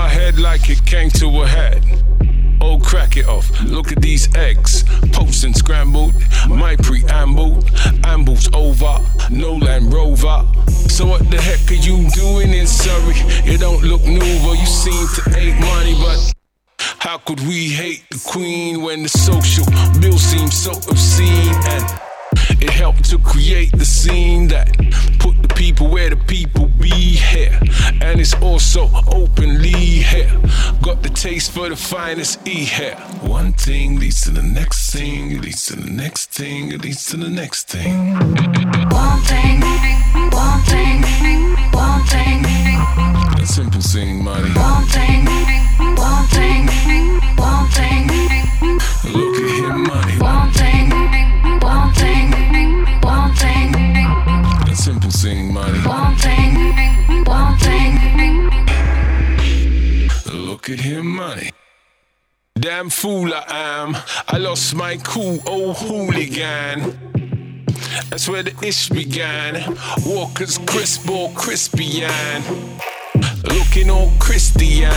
my head like it came to a head. Oh, crack it off. Look at these eggs. Poached and scrambled. My preamble. Amble's over. No Land Rover. So, what the heck are you doing in Surrey? You don't look new, you seem to hate money, but. How could we hate the queen when the social bill seems so obscene and it helped to create the scene that put the people where the people be here. And it's also openly here. Got the taste for the finest e here. One thing leads to the next thing. It leads to the next thing. It leads to the next thing. One thing, one thing, one thing, a simple thing money one thing, one thing, Him, money. Damn fool I am. I lost my cool old hooligan. That's where the ish began. Walker's crisp or crispian. Looking all Christian.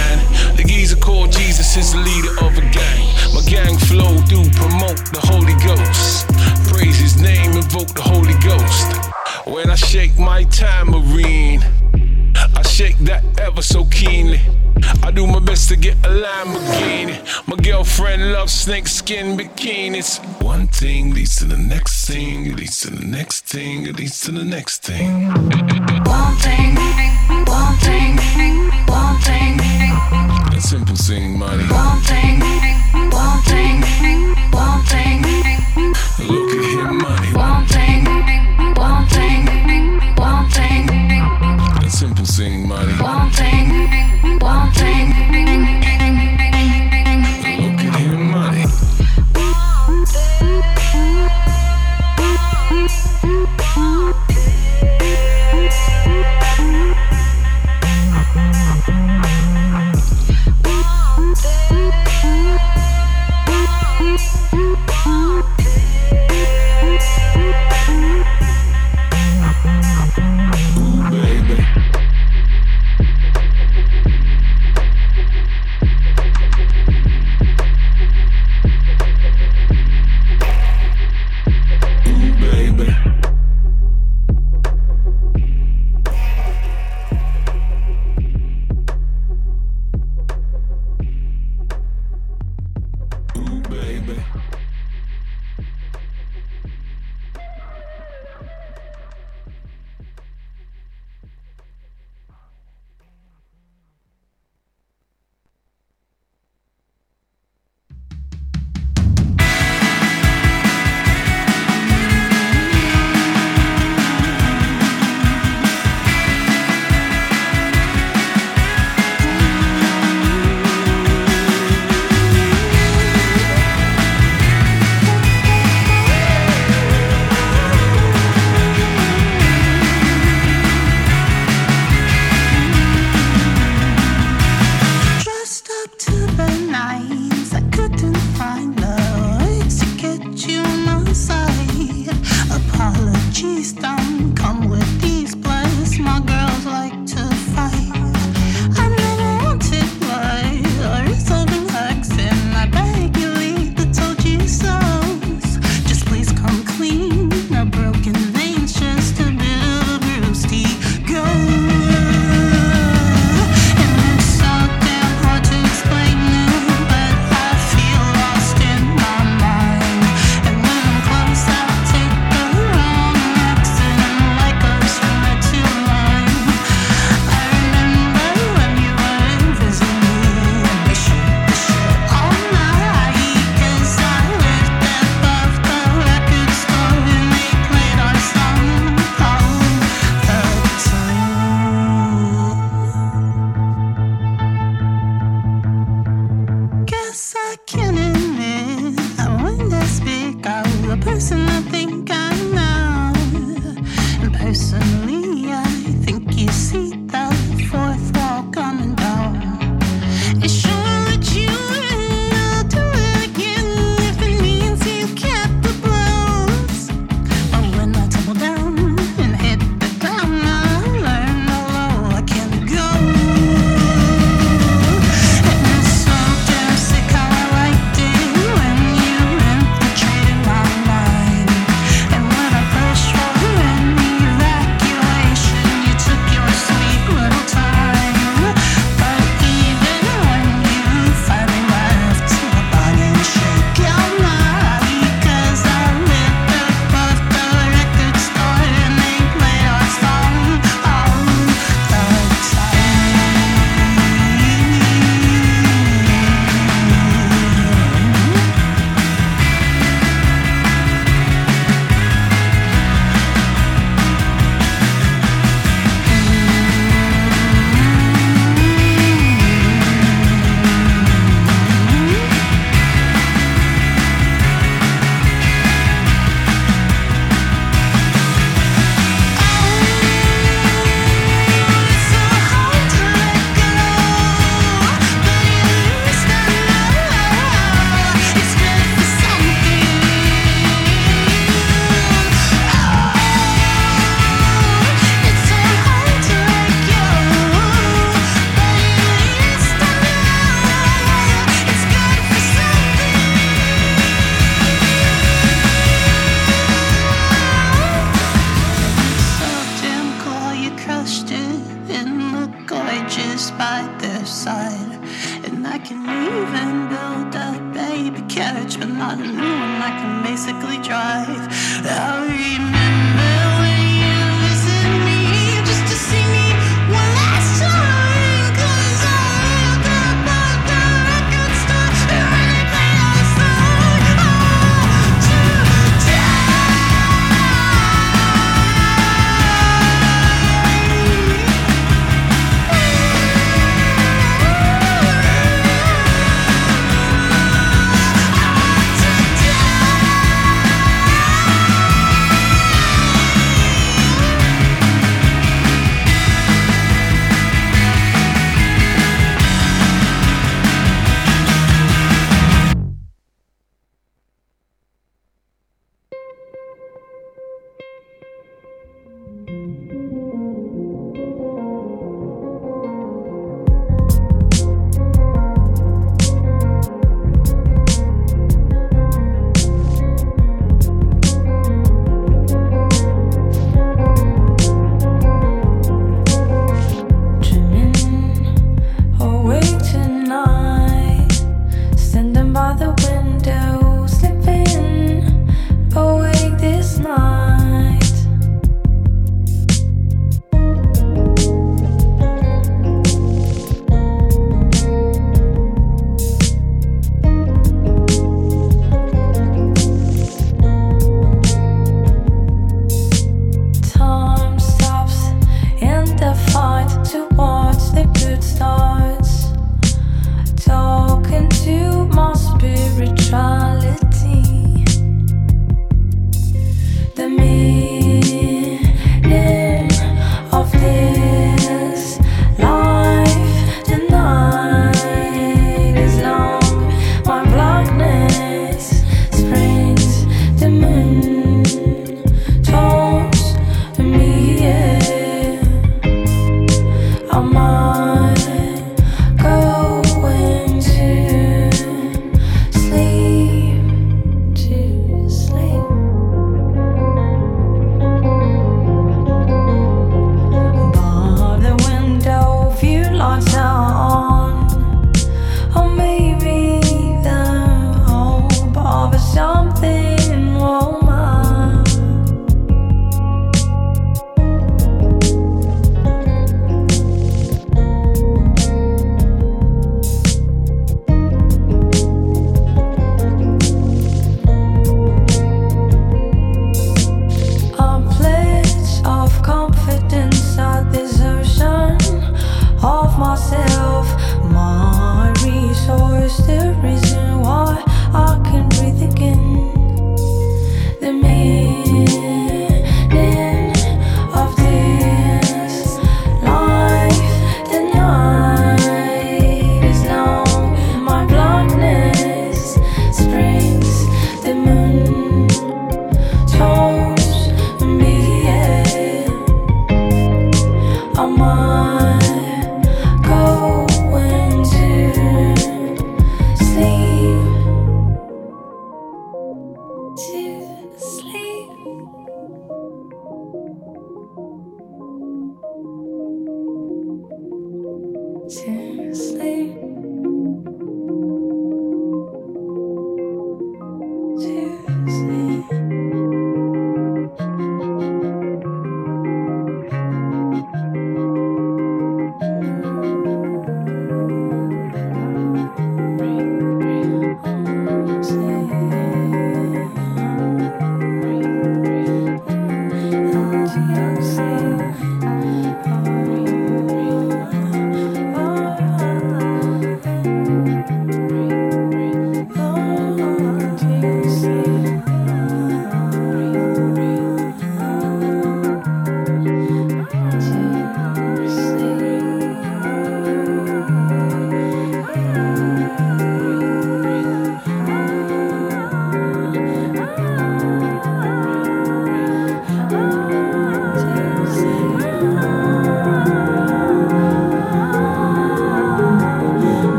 The geezer called Jesus is the leader of a gang. My gang flow do promote the Holy Ghost. Praise his name, invoke the Holy Ghost. When I shake my tambourine. I shake that ever so keenly. I do my best to get a Lamborghini. My girlfriend loves snakeskin bikinis. One thing leads to the next thing, leads to the next thing, leads to the next thing. One thing, one thing, one thing, A simple thing, money. one thing, one thing, one thing, Look at him, money. one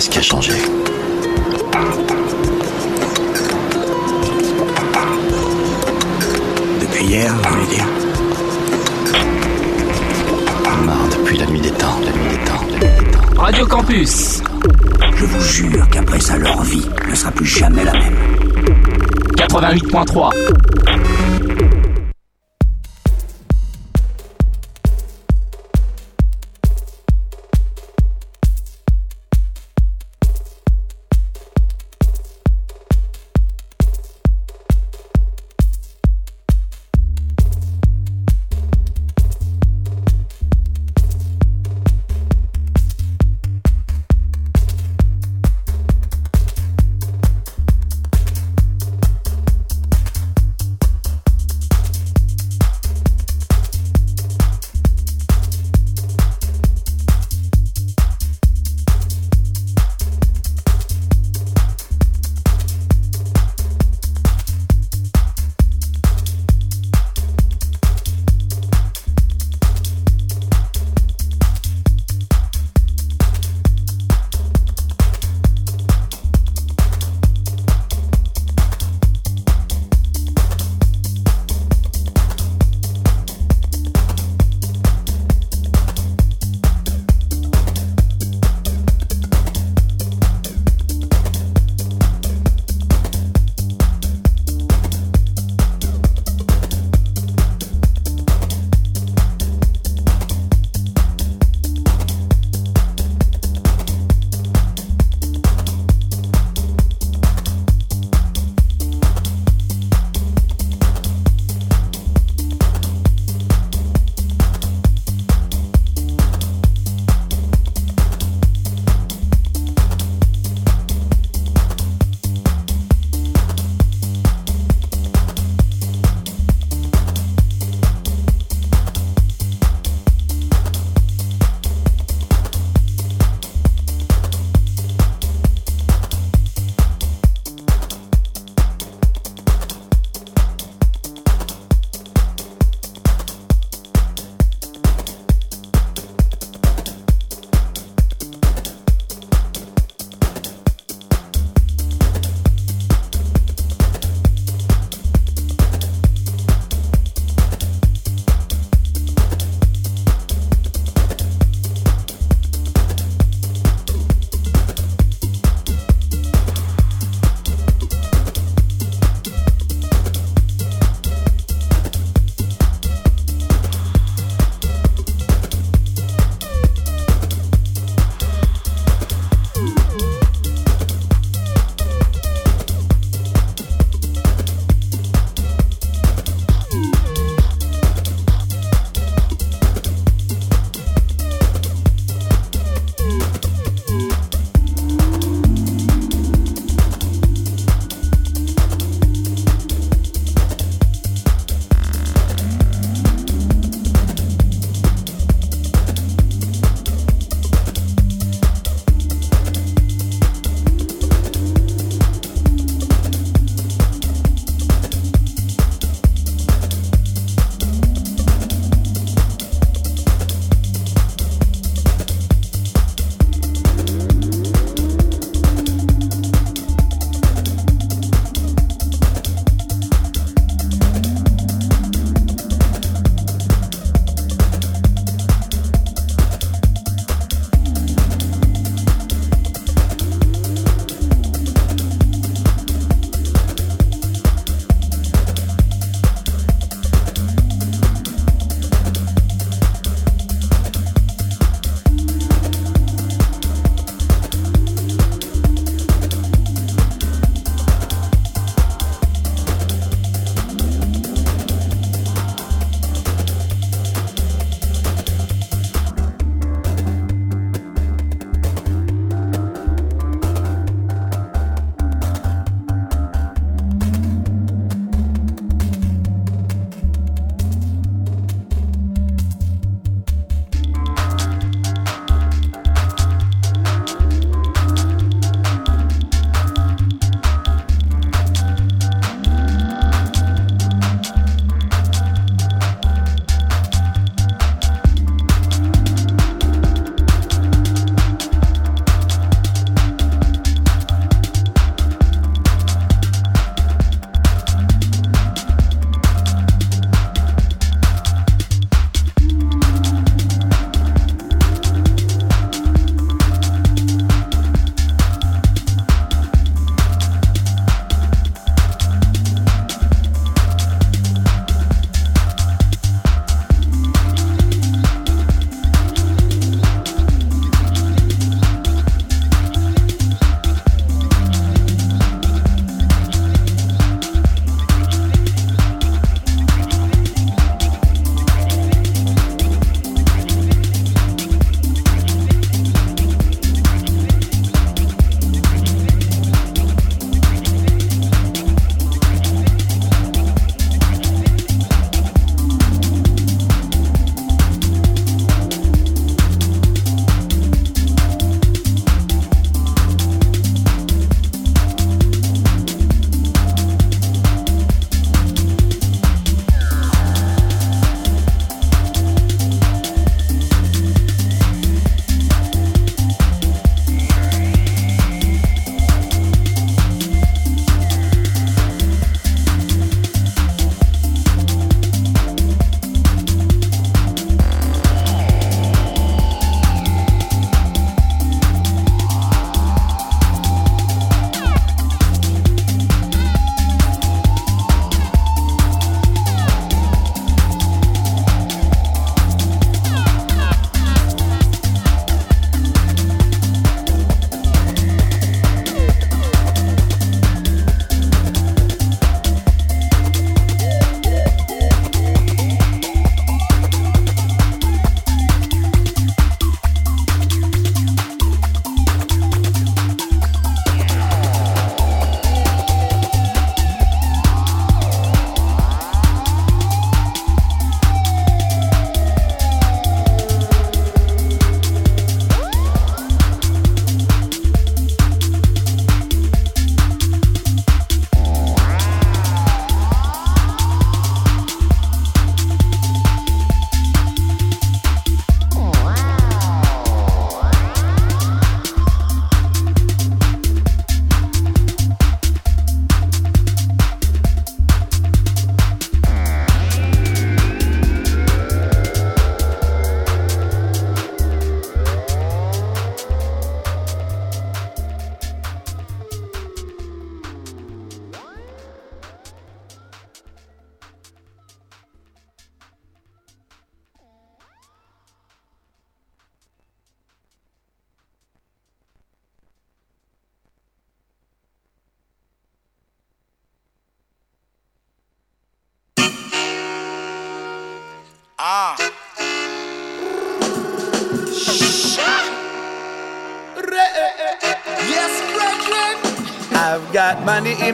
Qu'est-ce qui a changé Depuis hier, vous voulez dire Marre depuis la nuit des temps, la nuit des temps, la nuit des temps. Radio Campus Je vous jure qu'après ça, leur vie ne sera plus jamais la même. 88.3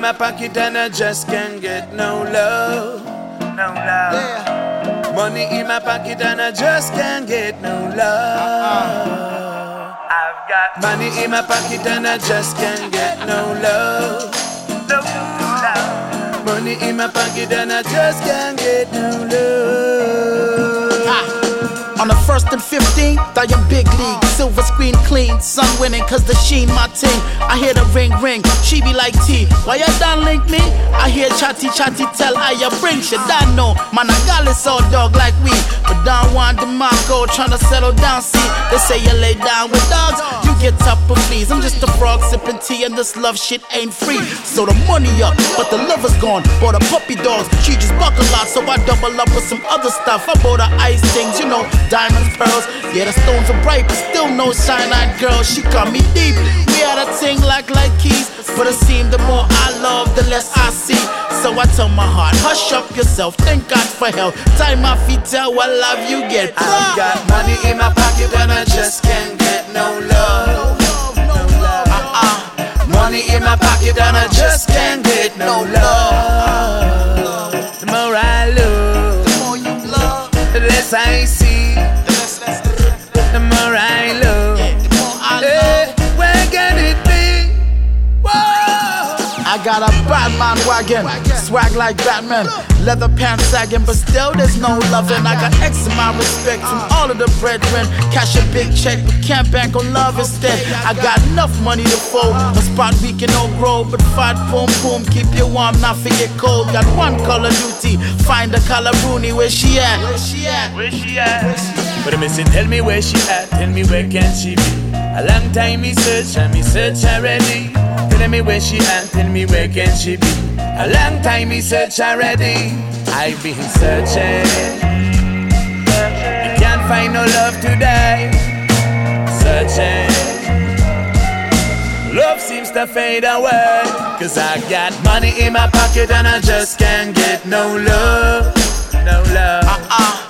my pocket and I just can't get no love. No love. Money in my pocket and I just can't get no love. I've got money in my pocket and I just can't get no love. No love. Money in my pocket and I just can't get no love. On the first and 15th, I am big league. Silver screen clean, sun winning, cause the sheen my team. I hear the ring ring, she be like T. Why you done link me? I hear chatty chatty tell I ya bring shit. I know, man, I got this all dog like we. But Don Juan DeMarco tryna settle down, see. They say you lay down with dogs, get up and fleas. I'm just a frog sipping tea, and this love shit ain't free. So the money up, but the lover's gone. Bought a puppy dogs, she just buck a lot, so I double up with some other stuff. I bought her ice things, you know, diamonds, pearls. Yeah, the stones are bright, but still no shine eyed girl. She got me deep. We had a thing like like keys, but it seemed the more I love, the less I see. So I tell my heart, hush up yourself, thank God for help. Time my feet tell what love you get. I've got money in my pocket but I just can't get no love. No love, no love. Uh-uh. Money in my pocket and I just can't get no love. Got a Batman wagon, swag like Batman. Leather pants sagging, but still there's no loving. I got X in my respect from all of the brethren. Cash a big check, but can't bank on love instead. I got enough money to fold, a spot we can all grow. But fight, boom boom, keep you warm, not forget cold. Got one color duty, find the color Rooney, where she at? Where she at? Where she at? But I miss it, tell me where she at, tell me where can she be. A long time me search and me search already. Tell me where she at, tell me where can she be. A long time me search already. I've been searching. You can't find no love today. Searching. Love seems to fade away. Cause I got money in my pocket and I just can't get no love. No love. Uh-uh.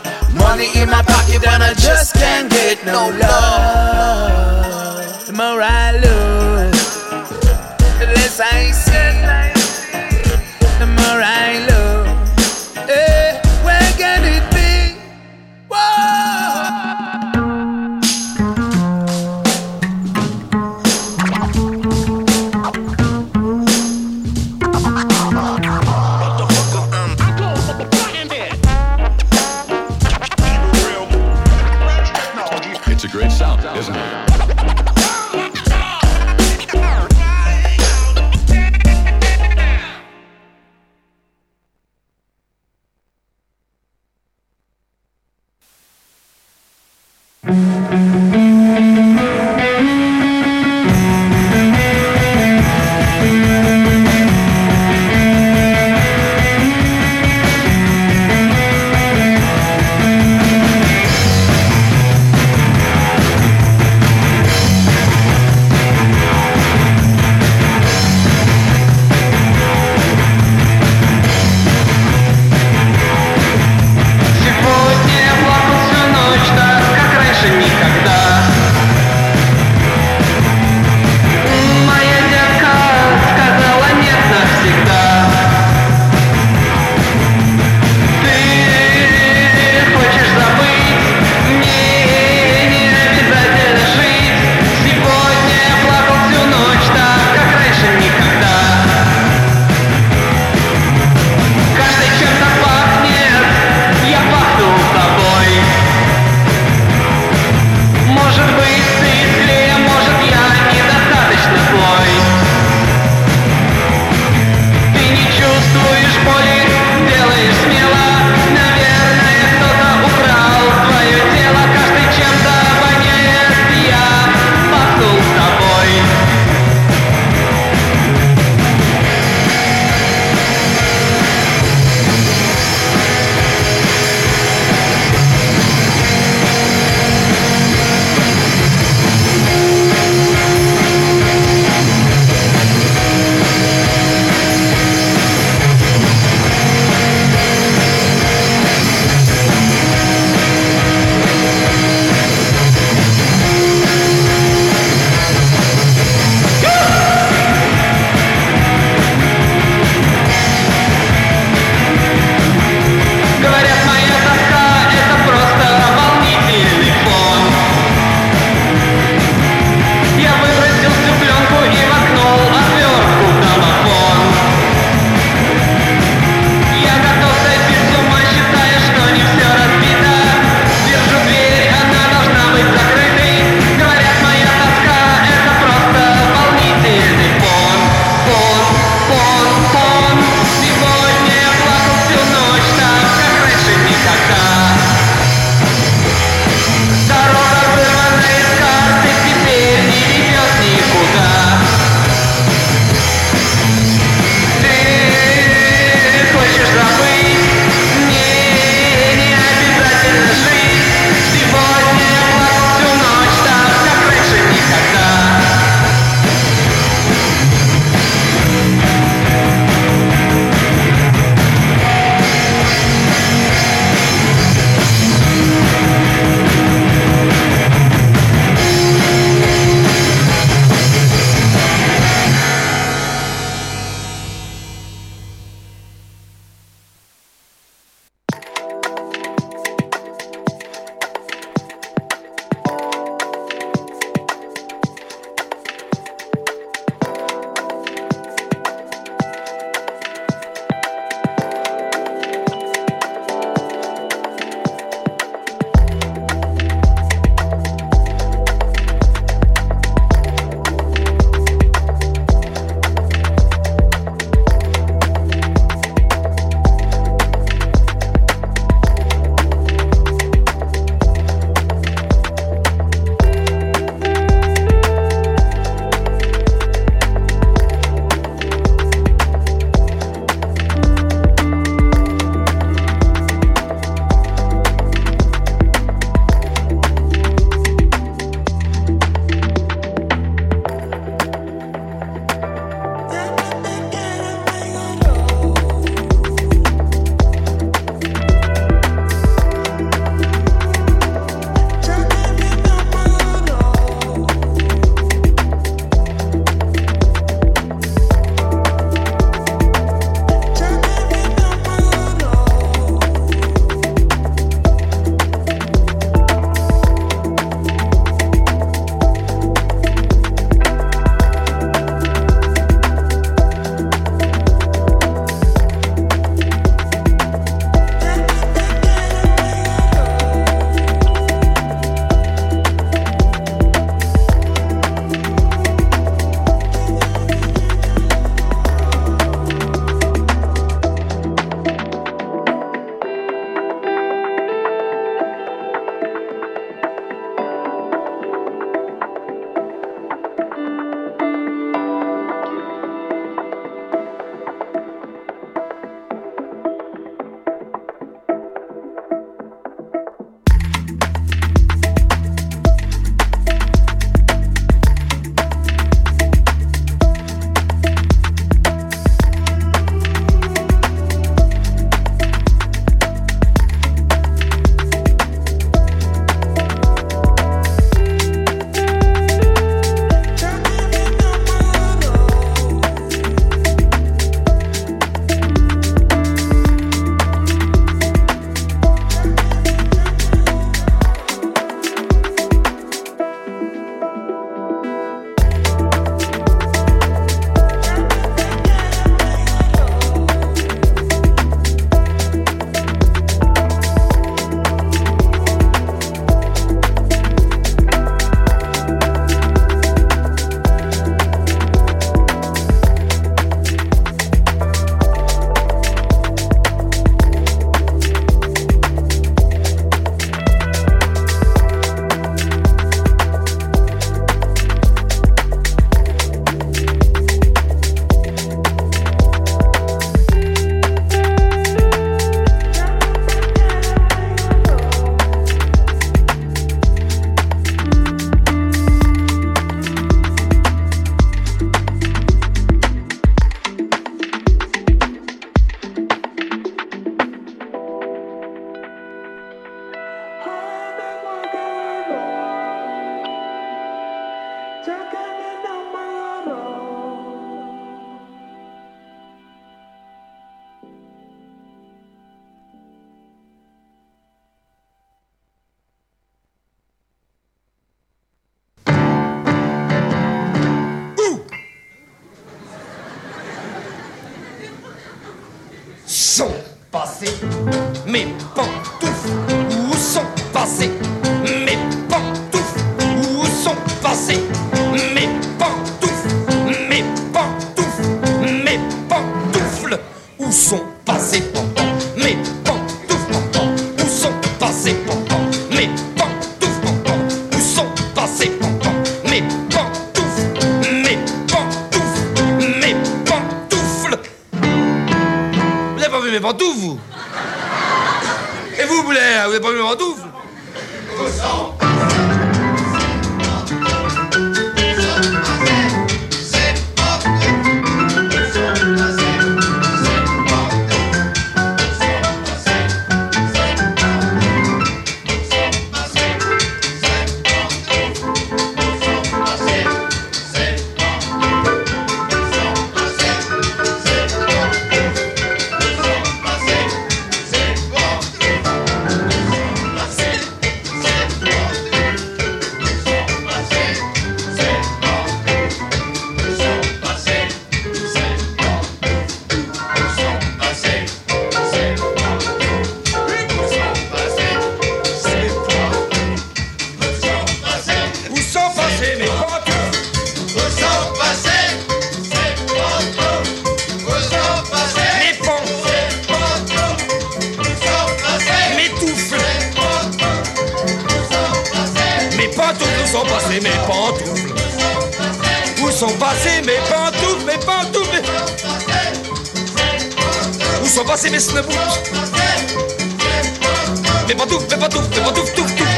Money in my pocket and I just can't get no love. The more I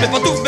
Quando